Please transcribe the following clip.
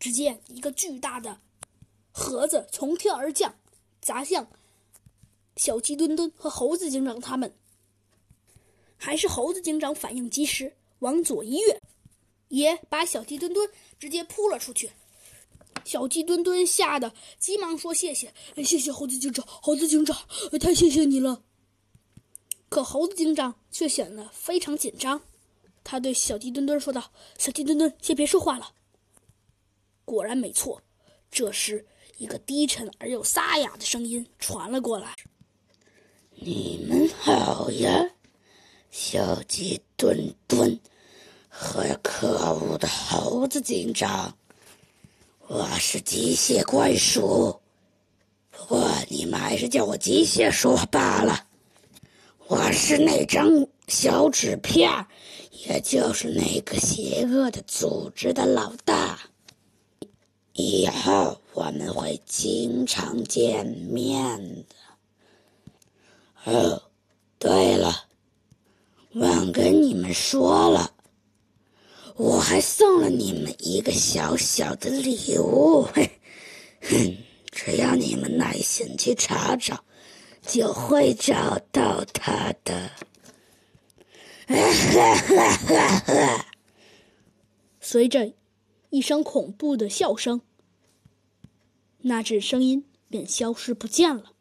只见一个巨大的盒子从天而降，砸向小鸡墩墩和猴子警长他们。还是猴子警长反应及时，往左一跃，也把小鸡墩墩直接扑了出去。小鸡墩墩吓得急忙说：“谢谢，谢谢猴子警长，猴子警长，太谢谢你了。”可猴子警长却显得非常紧张，他对小鸡墩墩说道：“小鸡墩墩，先别说话了。”果然没错，这时一个低沉而又沙哑的声音传了过来：“你们好呀，小鸡墩墩和可恶的猴子警长。我是机械怪鼠，不过你们还是叫我机械鼠罢了。我是那张小纸片，也就是那个邪恶的组织的老大。”以后我们会经常见面的。哦，对了，忘跟你们说了，我还送了你们一个小小的礼物。嘿，哼，只要你们耐心去查找，就会找到它的。哈哈哈哈！随着一声恐怖的笑声。那只声音便消失不见了。